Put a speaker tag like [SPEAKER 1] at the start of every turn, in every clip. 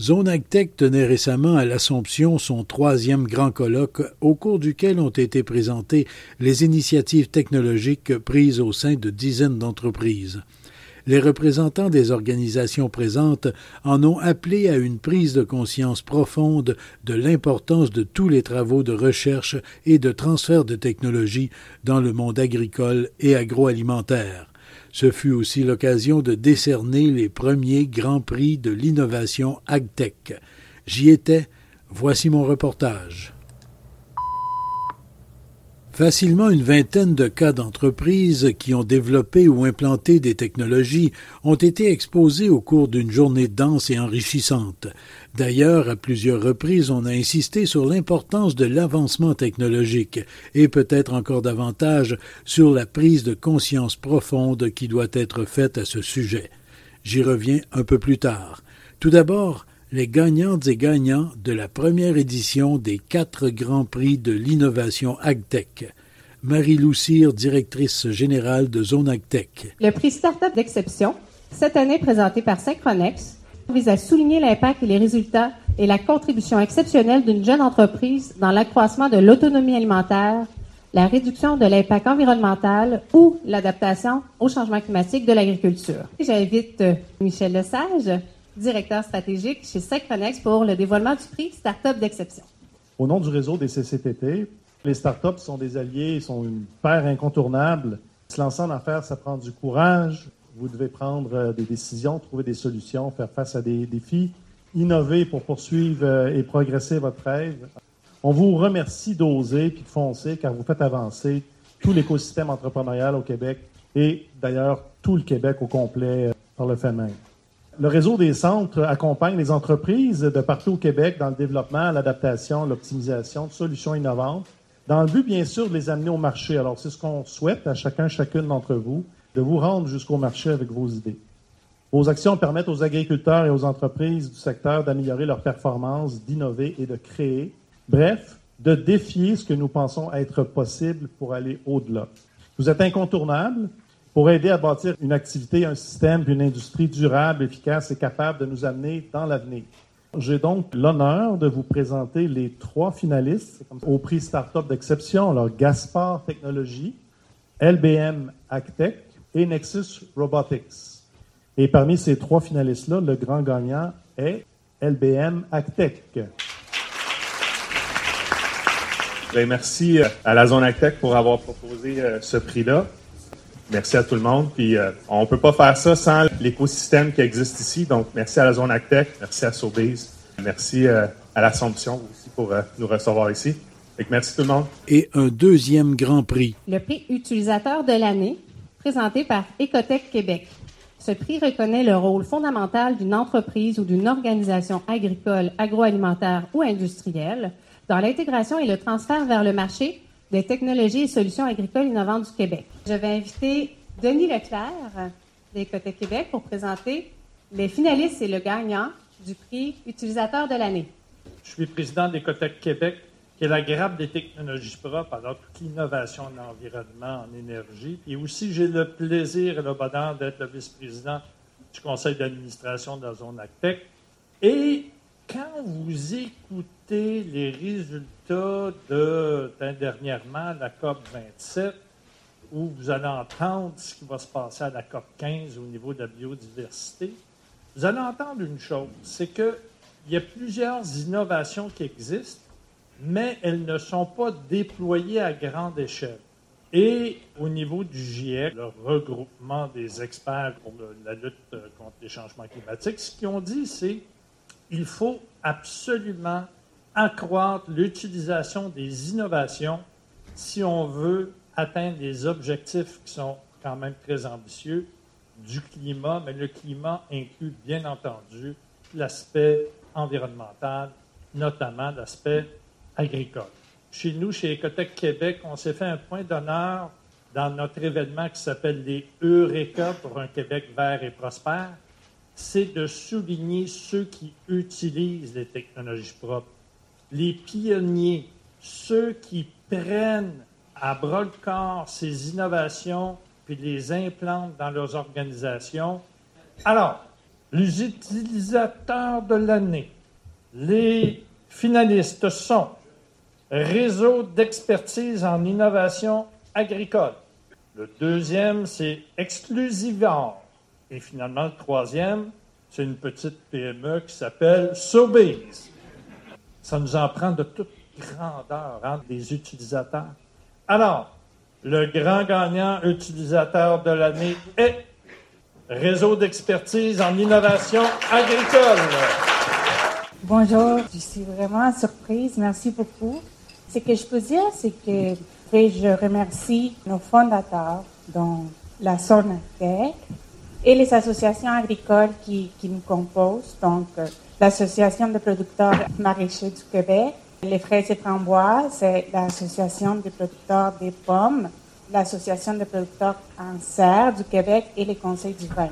[SPEAKER 1] Zone Agtech tenait récemment à l'Assomption son troisième grand colloque au cours duquel ont été présentées les initiatives technologiques prises au sein de dizaines d'entreprises. Les représentants des organisations présentes en ont appelé à une prise de conscience profonde de l'importance de tous les travaux de recherche et de transfert de technologie dans le monde agricole et agroalimentaire. Ce fut aussi l'occasion de décerner les premiers Grands Prix de l'innovation AgTech. J'y étais, voici mon reportage. Facilement une vingtaine de cas d'entreprises qui ont développé ou implanté des technologies ont été exposés au cours d'une journée dense et enrichissante. D'ailleurs, à plusieurs reprises, on a insisté sur l'importance de l'avancement technologique et peut-être encore davantage sur la prise de conscience profonde qui doit être faite à ce sujet. J'y reviens un peu plus tard. Tout d'abord, les gagnantes et gagnants de la première édition des quatre Grands Prix de l'innovation AgTech. Marie Loucire, directrice générale de Zone AgTech.
[SPEAKER 2] Le prix Startup d'exception, cette année présenté par Synchronex, vise à souligner l'impact et les résultats et la contribution exceptionnelle d'une jeune entreprise dans l'accroissement de l'autonomie alimentaire, la réduction de l'impact environnemental ou l'adaptation au changement climatique de l'agriculture. J'invite euh, Michel Lesage, directeur stratégique chez Secronex pour le dévoilement du prix Startup d'exception.
[SPEAKER 3] Au nom du réseau des CCTT, les startups sont des alliés, sont une paire incontournable. Se lancer en affaires, ça prend du courage. Vous devez prendre euh, des décisions, trouver des solutions, faire face à des défis, innover pour poursuivre euh, et progresser votre rêve. On vous remercie d'oser puis de foncer car vous faites avancer tout l'écosystème entrepreneurial au Québec et d'ailleurs tout le Québec au complet euh, par le fait même. Le réseau des centres accompagne les entreprises de partout au Québec dans le développement, l'adaptation, l'optimisation de solutions innovantes, dans le but, bien sûr, de les amener au marché. Alors, c'est ce qu'on souhaite à chacun, chacune d'entre vous, de vous rendre jusqu'au marché avec vos idées. Vos actions permettent aux agriculteurs et aux entreprises du secteur d'améliorer leurs performances, d'innover et de créer. Bref, de défier ce que nous pensons être possible pour aller au-delà. Vous êtes incontournable pour aider à bâtir une activité, un système, une industrie durable, efficace et capable de nous amener dans l'avenir. J'ai donc l'honneur de vous présenter les trois finalistes au prix Startup d'exception, alors Gaspard Technologies, LBM Actech et Nexus Robotics. Et parmi ces trois finalistes-là, le grand gagnant est LBM Actech.
[SPEAKER 4] Ben, merci à la zone Actech pour avoir proposé euh, ce prix-là. Merci à tout le monde. Puis euh, on peut pas faire ça sans l'écosystème qui existe ici. Donc merci à la zone Actec, merci à Sobeys, merci euh, à l'Assomption aussi pour euh, nous recevoir ici. Et merci tout le monde.
[SPEAKER 1] Et un deuxième grand prix.
[SPEAKER 2] Le prix utilisateur de l'année, présenté par Ecotech Québec. Ce prix reconnaît le rôle fondamental d'une entreprise ou d'une organisation agricole, agroalimentaire ou industrielle dans l'intégration et le transfert vers le marché des technologies et solutions agricoles innovantes du Québec. Je vais inviter Denis Leclerc des Côtés Québec pour présenter les finalistes et le gagnant du prix utilisateur de l'année.
[SPEAKER 5] Je suis président des Cotec Québec, qui est la grappe des technologies propres, alors toute l'innovation de l'environnement en énergie. Et aussi, j'ai le plaisir et le bonheur d'être le vice-président du conseil d'administration de la zone ACTEC. Et quand vous écoutez les résultats de, dernièrement, la COP 27, où vous allez entendre ce qui va se passer à la COP 15 au niveau de la biodiversité, vous allez entendre une chose, c'est qu'il y a plusieurs innovations qui existent, mais elles ne sont pas déployées à grande échelle. Et au niveau du GIEC, le regroupement des experts pour la lutte contre les changements climatiques, ce qu'ils ont dit, c'est il faut absolument accroître l'utilisation des innovations si on veut atteindre les objectifs qui sont quand même très ambitieux du climat, mais le climat inclut bien entendu l'aspect environnemental, notamment l'aspect agricole. Chez nous, chez Ecotech Québec, on s'est fait un point d'honneur dans notre événement qui s'appelle les Eureka pour un Québec vert et prospère, c'est de souligner ceux qui utilisent les technologies propres, les pionniers, ceux qui prennent à bras le corps ces innovations puis les implantent dans leurs organisations. Alors, les utilisateurs de l'année, les finalistes sont Réseau d'expertise en innovation agricole. Le deuxième, c'est Exclusivor. Et finalement, le troisième, c'est une petite PME qui s'appelle Sobeys. Ça nous en prend de toute grandeur, hein, des utilisateurs. Alors, le grand gagnant utilisateur de l'année est Réseau d'expertise en innovation agricole.
[SPEAKER 6] Bonjour, je suis vraiment surprise. Merci beaucoup. Ce que je peux dire, c'est que je remercie nos fondateurs, dont la Sornatec, et les associations agricoles qui, qui nous composent, donc euh, l'Association de producteurs maraîchers du Québec, les fraises et framboises, l'Association des producteurs des pommes, l'Association des producteurs en serre du Québec et les conseils du vin.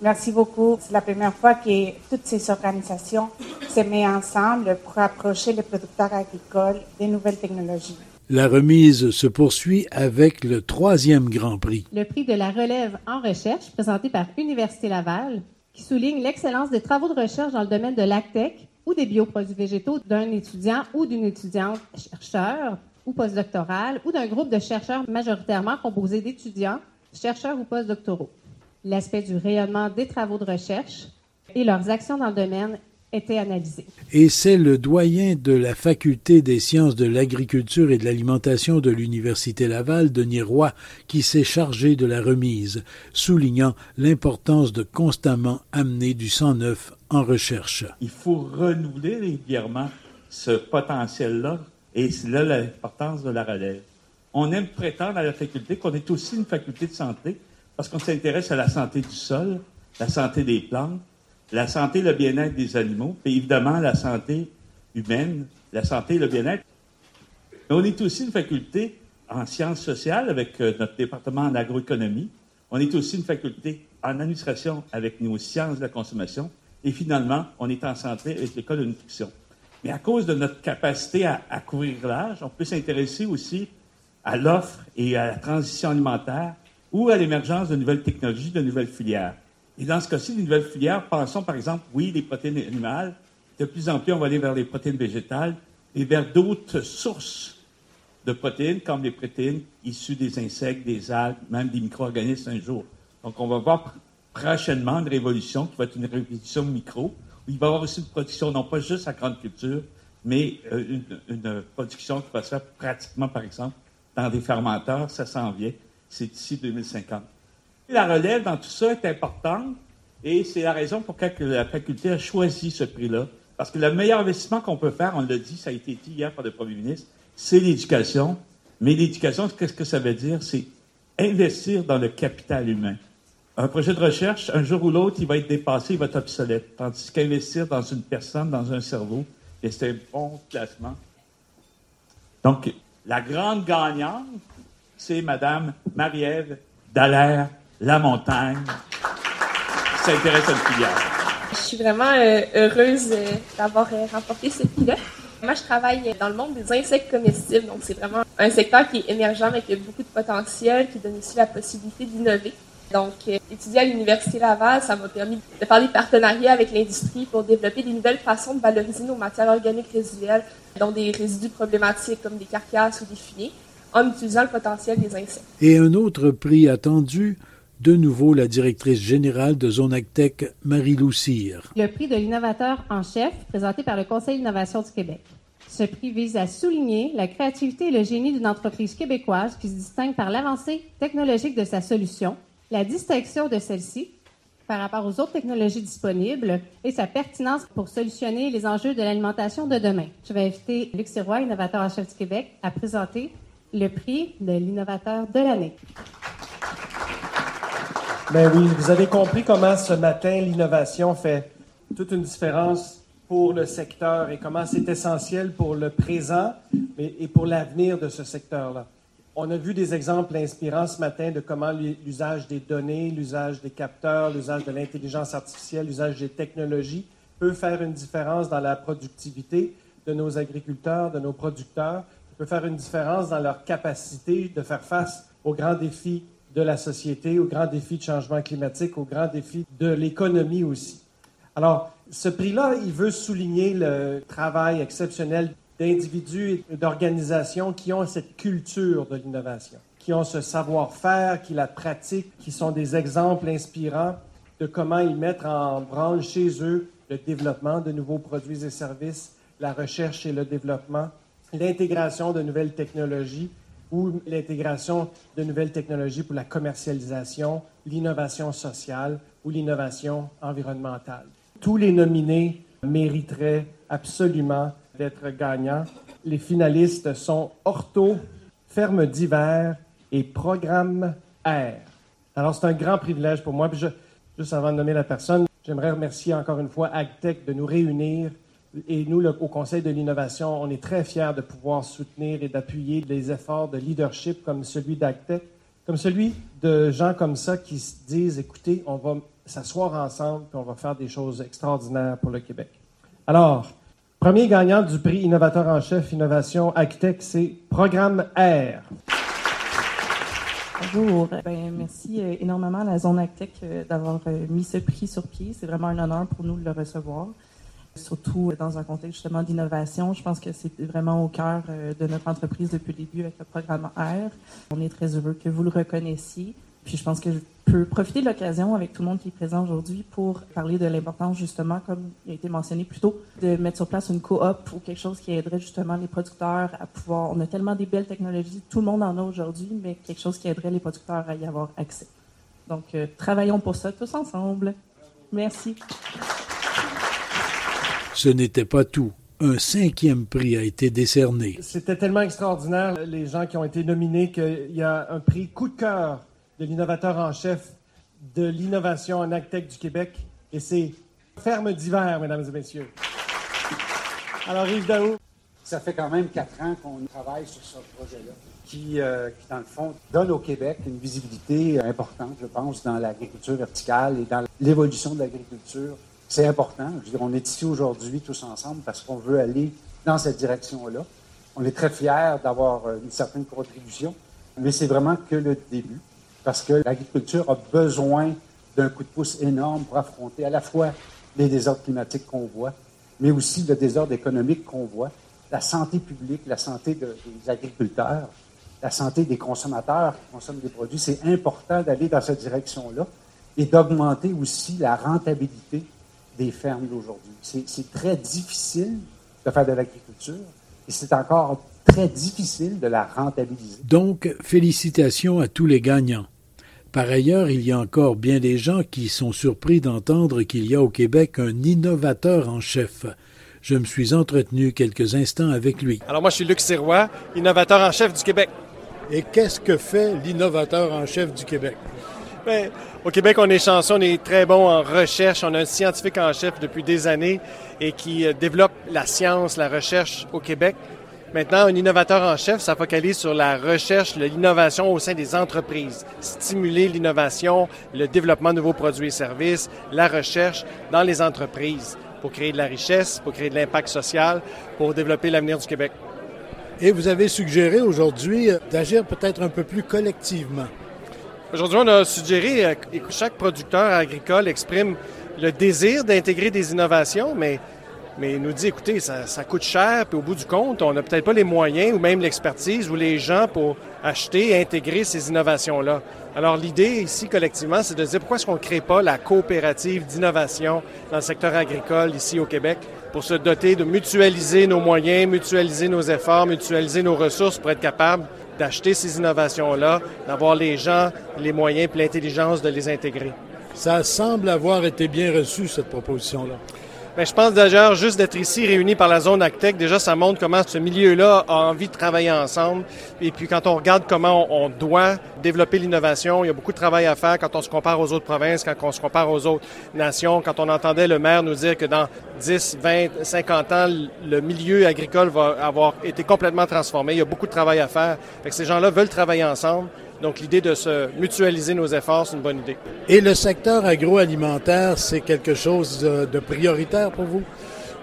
[SPEAKER 6] Merci beaucoup. C'est la première fois que toutes ces organisations se mettent ensemble pour approcher les producteurs agricoles des nouvelles technologies.
[SPEAKER 1] La remise se poursuit avec le troisième Grand Prix.
[SPEAKER 2] Le prix de la relève en recherche, présenté par Université Laval, qui souligne l'excellence des travaux de recherche dans le domaine de l'ACTEC ou des bioproduits végétaux d'un étudiant ou d'une étudiante chercheur ou postdoctoral ou d'un groupe de chercheurs majoritairement composé d'étudiants, chercheurs ou postdoctoraux. L'aspect du rayonnement des travaux de recherche et leurs actions dans le domaine étaient analysés.
[SPEAKER 1] Et c'est le doyen de la Faculté des sciences de l'agriculture et de l'alimentation de l'Université Laval, Denis Roy, qui s'est chargé de la remise, soulignant l'importance de constamment amener du sang neuf en recherche.
[SPEAKER 7] Il faut renouveler régulièrement ce potentiel-là, et c'est là l'importance de la relève. On aime prétendre à la faculté qu'on est aussi une faculté de santé, parce qu'on s'intéresse à la santé du sol, la santé des plantes, la santé et le bien-être des animaux, et évidemment la santé humaine, la santé et le bien-être. Mais on est aussi une faculté en sciences sociales avec euh, notre département en agroéconomie. On est aussi une faculté en administration avec nos sciences de la consommation. Et finalement, on est en santé avec l'école de nutrition. Mais à cause de notre capacité à, à couvrir l'âge, on peut s'intéresser aussi à l'offre et à la transition alimentaire ou à l'émergence de nouvelles technologies, de nouvelles filières. Et dans ce cas-ci, les nouvelles filières, pensons par exemple, oui, les protéines animales. De plus en plus, on va aller vers les protéines végétales et vers d'autres sources de protéines, comme les protéines issues des insectes, des algues, même des micro-organismes un jour. Donc, on va voir prochainement une révolution qui va être une révolution micro, où il va y avoir aussi une production, non pas juste à grande culture, mais euh, une, production qui va se faire pratiquement, par exemple, dans des fermenteurs. Ça s'en vient. C'est d'ici 2050. La relève dans tout ça est importante et c'est la raison pour laquelle la faculté a choisi ce prix-là. Parce que le meilleur investissement qu'on peut faire, on l'a dit, ça a été dit hier par le Premier ministre, c'est l'éducation. Mais l'éducation, qu'est-ce que ça veut dire? C'est investir dans le capital humain. Un projet de recherche, un jour ou l'autre, il va être dépassé, il va être obsolète. Tandis qu'investir dans une personne, dans un cerveau, c'est un bon placement. Donc, la grande gagnante, c'est Mme Marie-Ève Dallaire la montagne, ça intéresse à le filière.
[SPEAKER 8] Je suis vraiment euh, heureuse euh, d'avoir euh, remporté ce prix-là. Moi, je travaille dans le monde des insectes comestibles, donc c'est vraiment un secteur qui est émergent, mais qui a beaucoup de potentiel, qui donne aussi la possibilité d'innover. Donc, étudier à l'Université Laval, ça m'a permis de faire des partenariats avec l'industrie pour développer des nouvelles façons de valoriser nos matières organiques résiduelles, dont des résidus problématiques comme des carcasses ou des fumiers, en utilisant le potentiel des insectes.
[SPEAKER 1] Et un autre prix attendu, de nouveau la directrice générale de Zonactech, Marie-Lou
[SPEAKER 2] Le prix de l'innovateur en chef, présenté par le Conseil d'innovation du Québec. Ce prix vise à souligner la créativité et le génie d'une entreprise québécoise qui se distingue par l'avancée technologique de sa solution, la distinction de celle-ci par rapport aux autres technologies disponibles et sa pertinence pour solutionner les enjeux de l'alimentation de demain. Je vais inviter Luc Sirois, innovateur en chef du Québec, à présenter le prix de l'innovateur de l'année.
[SPEAKER 9] Ben oui, vous avez compris comment ce matin l'innovation fait toute une différence
[SPEAKER 10] pour le secteur et comment c'est essentiel pour le présent et pour l'avenir de ce secteur-là. On a vu des exemples inspirants ce matin de comment l'usage des données, l'usage des capteurs, l'usage de l'intelligence artificielle, l'usage des technologies peut faire une différence dans la productivité de nos agriculteurs, de nos producteurs, peut faire une différence dans leur capacité de faire face aux grands défis de la société, aux grands défis de changement climatique, aux grands défis de l'économie aussi. Alors, ce prix-là, il veut souligner le travail exceptionnel d'individus et d'organisations qui ont cette culture de l'innovation, qui ont ce savoir-faire, qui la pratiquent, qui sont des exemples inspirants de comment ils mettent en branle chez eux le développement de nouveaux produits et services, la recherche et le développement, l'intégration de nouvelles technologies ou l'intégration de nouvelles technologies pour la commercialisation, l'innovation sociale ou l'innovation environnementale. Tous les nominés mériteraient absolument d'être gagnants. Les finalistes sont Orto, Ferme d'hiver et Programme R. Alors, c'est un grand privilège pour moi. Puis juste avant de nommer la personne, j'aimerais remercier encore une fois AgTech de nous réunir. Et nous, au Conseil de l'innovation, on est très fiers de pouvoir soutenir et d'appuyer les efforts de leadership comme celui d'AgTech, comme celui de gens comme ça qui se disent, écoutez, on va s'asseoir ensemble et on va faire des choses extraordinaires pour le Québec. Alors, Premier gagnant du prix Innovateur en chef Innovation Agtech, c'est Programme R.
[SPEAKER 11] Bonjour. Ben, merci euh, énormément à la Zone Agtech euh, d'avoir euh, mis ce prix sur pied. C'est vraiment un honneur pour nous de le recevoir, surtout dans un contexte justement d'innovation. Je pense que c'est vraiment au cœur de notre entreprise depuis le début avec le programme R. On est très heureux que vous le reconnaissiez. Puis je pense que je peux profiter de l'occasion avec tout le monde qui est présent aujourd'hui pour parler de l'importance justement, comme il a été mentionné plus tôt, de mettre sur place une coop ou quelque chose qui aiderait justement les producteurs à pouvoir. On a tellement des belles technologies, tout le monde en a aujourd'hui, mais quelque chose qui aiderait les producteurs à y avoir accès. Donc euh, travaillons pour ça tous ensemble. Merci.
[SPEAKER 1] Ce n'était pas tout. Un cinquième prix a été décerné.
[SPEAKER 10] C'était tellement extraordinaire, les gens qui ont été nominés, qu'il y a un prix coup de cœur de l'innovateur en chef de l'innovation en AgTech du Québec. Et c'est Ferme d'hiver, mesdames et messieurs. Alors, Yves Daou.
[SPEAKER 12] Ça fait quand même quatre ans qu'on travaille sur ce projet-là, qui, euh, qui, dans le fond, donne au Québec une visibilité importante, je pense, dans l'agriculture verticale et dans l'évolution de l'agriculture. C'est important. Je veux dire, on est ici aujourd'hui tous ensemble parce qu'on veut aller dans cette direction-là. On est très fiers d'avoir euh, une certaine contribution, mais c'est vraiment que le début parce que l'agriculture a besoin d'un coup de pouce énorme pour affronter à la fois les désordres climatiques qu'on voit, mais aussi le désordre économique qu'on voit, la santé publique, la santé des agriculteurs, la santé des consommateurs qui consomment des produits. C'est important d'aller dans cette direction-là et d'augmenter aussi la rentabilité des fermes d'aujourd'hui. C'est très difficile de faire de l'agriculture et c'est encore très difficile de la rentabiliser.
[SPEAKER 1] Donc, félicitations à tous les gagnants. Par ailleurs, il y a encore bien des gens qui sont surpris d'entendre qu'il y a au Québec un innovateur en chef. Je me suis entretenu quelques instants avec lui.
[SPEAKER 13] Alors moi, je suis Luc Sirois, innovateur en chef du Québec.
[SPEAKER 1] Et qu'est-ce que fait l'innovateur en chef du Québec?
[SPEAKER 13] Bien, au Québec, on est chanceux, on est très bon en recherche. On a un scientifique en chef depuis des années et qui euh, développe la science, la recherche au Québec. Maintenant, un innovateur en chef, ça focalise sur la recherche, l'innovation au sein des entreprises, stimuler l'innovation, le développement de nouveaux produits et services, la recherche dans les entreprises pour créer de la richesse, pour créer de l'impact social, pour développer l'avenir du Québec.
[SPEAKER 1] Et vous avez suggéré aujourd'hui euh, d'agir peut-être un peu plus collectivement.
[SPEAKER 13] Aujourd'hui, on a suggéré euh, que chaque producteur agricole exprime le désir d'intégrer des innovations, mais mais nous dit, écoutez, ça, coûte cher, puis au bout du compte, on n'a peut-être pas les moyens ou même l'expertise ou les gens pour acheter et intégrer ces innovations-là. Alors l'idée ici, collectivement, c'est de dire pourquoi est-ce qu'on ne crée pas la coopérative d'innovation dans le secteur agricole ici au Québec pour se doter de mutualiser nos moyens, mutualiser nos efforts, mutualiser nos ressources pour être capable d'acheter ces innovations-là, d'avoir les gens, les moyens et l'intelligence de les intégrer.
[SPEAKER 1] Ça semble avoir été bien reçu, cette proposition-là.
[SPEAKER 10] Bien, je pense d'ailleurs juste d'être ici réunis par la zone Actec, déjà ça montre comment ce milieu-là a envie de travailler ensemble. Et puis quand on regarde comment on, doit développer l'innovation, il y a beaucoup de travail à faire quand on se compare aux autres provinces, quand on se compare aux autres nations, quand on entendait le maire nous dire que dans 10, 20, 50 ans, le milieu agricole va avoir été complètement transformé. Il y a beaucoup de travail à faire. Fait que ces gens-là veulent travailler ensemble. Donc, l'idée de se mutualiser nos efforts, c'est une bonne idée.
[SPEAKER 1] Et le secteur agroalimentaire, c'est quelque chose de prioritaire pour vous?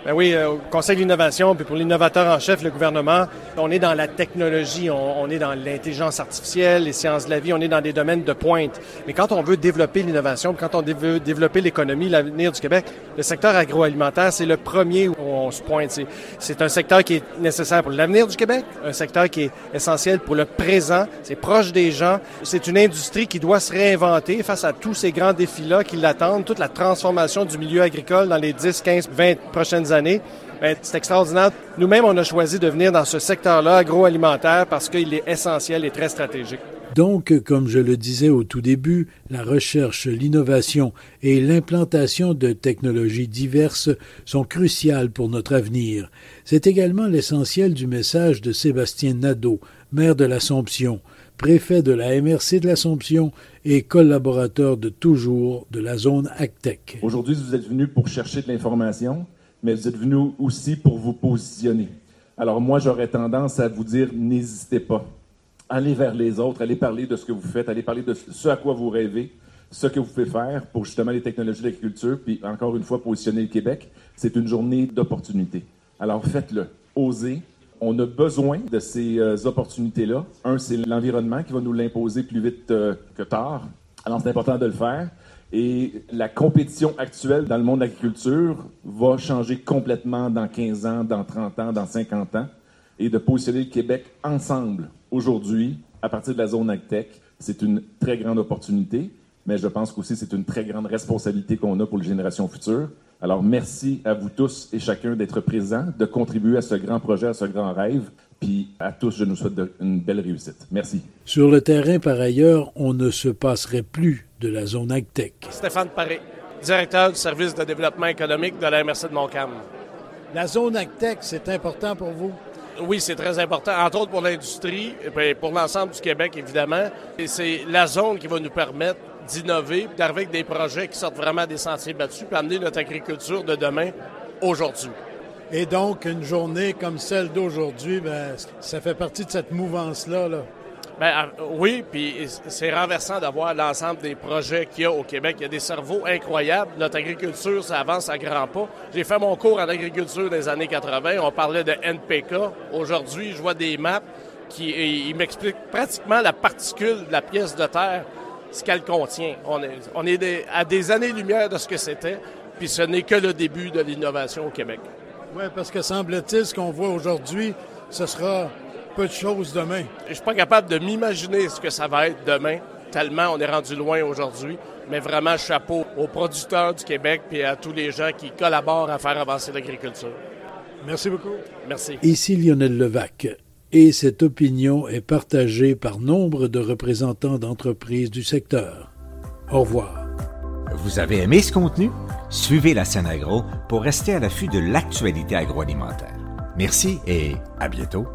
[SPEAKER 10] Ben oui, euh, au Conseil de l'innovation, puis pour l'innovateur en chef, le gouvernement, on est dans la technologie, on, est dans l'intelligence artificielle, les sciences de la vie, on est dans des domaines de pointe. Mais quand on veut développer l'innovation, quand on veut développer l'économie, l'avenir du Québec, le secteur agroalimentaire, c'est le premier où on se pointe. C'est un secteur qui est nécessaire pour l'avenir du Québec, un secteur qui est essentiel pour le présent, c'est proche des gens. C'est une industrie qui doit se réinventer face à tous ces grands défis-là qui l'attendent, toute la transformation du milieu agricole dans les 10, 15, 20 prochaines années. Ben, c'est extraordinaire. Nous-mêmes, on a choisi de venir dans ce secteur-là agroalimentaire parce qu'il est essentiel et très stratégique.
[SPEAKER 1] Donc, comme je le disais au tout début, la recherche, l'innovation et l'implantation de technologies diverses sont cruciales pour notre avenir. C'est également l'essentiel du message de Sébastien Nadeau, maire de l'Assomption, préfet de la MRC de l'Assomption et collaborateur de toujours de la zone ACTEC.
[SPEAKER 14] Aujourd'hui, vous êtes venu pour chercher de l'information mais vous êtes venu aussi pour vous positionner. Alors moi, j'aurais tendance à vous dire, n'hésitez pas. Allez vers les autres, allez parler de ce que vous faites, allez parler de ce à quoi vous rêvez, ce que vous pouvez faire pour justement les technologies de l'agriculture, puis encore une fois, positionner le Québec. C'est une journée d'opportunité. Alors faites-le, osez. On a besoin de ces euh, opportunités-là. Un, c'est l'environnement qui va nous l'imposer plus vite euh, que tard. Alors c'est important de le faire. Et la compétition actuelle dans le monde de l'agriculture va changer complètement dans 15 ans, dans 30 ans, dans 50 ans. Et de positionner le Québec ensemble aujourd'hui, à partir de la zone AgTech, c'est une très grande opportunité, mais je pense qu'aussi c'est une très grande responsabilité qu'on a pour les générations futures. Alors merci à vous tous et chacun d'être présents, de contribuer à ce grand projet, à ce grand rêve. Puis à tous, je nous souhaite une belle réussite. Merci.
[SPEAKER 1] Sur le terrain, par ailleurs, on ne se passerait plus de la zone AgTech.
[SPEAKER 15] Stéphane Paré, directeur du service de développement économique de la MRC de Montcalm.
[SPEAKER 1] La zone AgTech, c'est important pour vous?
[SPEAKER 15] Oui, c'est très important, entre autres pour l'industrie, et pour l'ensemble du Québec, évidemment. Et c'est la zone qui va nous permettre d'innover, d'arriver avec des projets qui sortent vraiment des sentiers battus, puis amener notre agriculture de demain aujourd'hui.
[SPEAKER 1] Et donc, une journée comme celle d'aujourd'hui, ben, ça fait partie de cette mouvance-là. Là.
[SPEAKER 15] Ben, ah, oui, puis c'est renversant d'avoir l'ensemble des projets qu'il y a au Québec. Il y a des cerveaux incroyables. Notre agriculture, ça avance à grands pas. J'ai fait mon cours en agriculture des années 80. On parlait de NPK. Aujourd'hui, je vois des maps qui m'expliquent pratiquement la particule de la pièce de terre, ce qu'elle contient. On est, on est à des années-lumière de ce que c'était, puis ce n'est que le début de l'innovation au Québec.
[SPEAKER 1] Oui, parce que semble-t-il, ce qu'on voit aujourd'hui, ce sera peu de choses demain.
[SPEAKER 15] Je suis pas capable de m'imaginer ce que ça va être demain, tellement on est rendu loin aujourd'hui. Mais vraiment, chapeau aux producteurs du Québec et à tous les gens qui collaborent à faire avancer l'agriculture.
[SPEAKER 1] Merci beaucoup.
[SPEAKER 15] Merci.
[SPEAKER 1] Ici Lionel Levac. Et cette opinion est partagée par nombre de représentants d'entreprises du secteur. Au revoir.
[SPEAKER 16] Vous avez aimé ce contenu? Suivez la scène agro pour rester à l'affût de l'actualité agroalimentaire. Merci et à bientôt.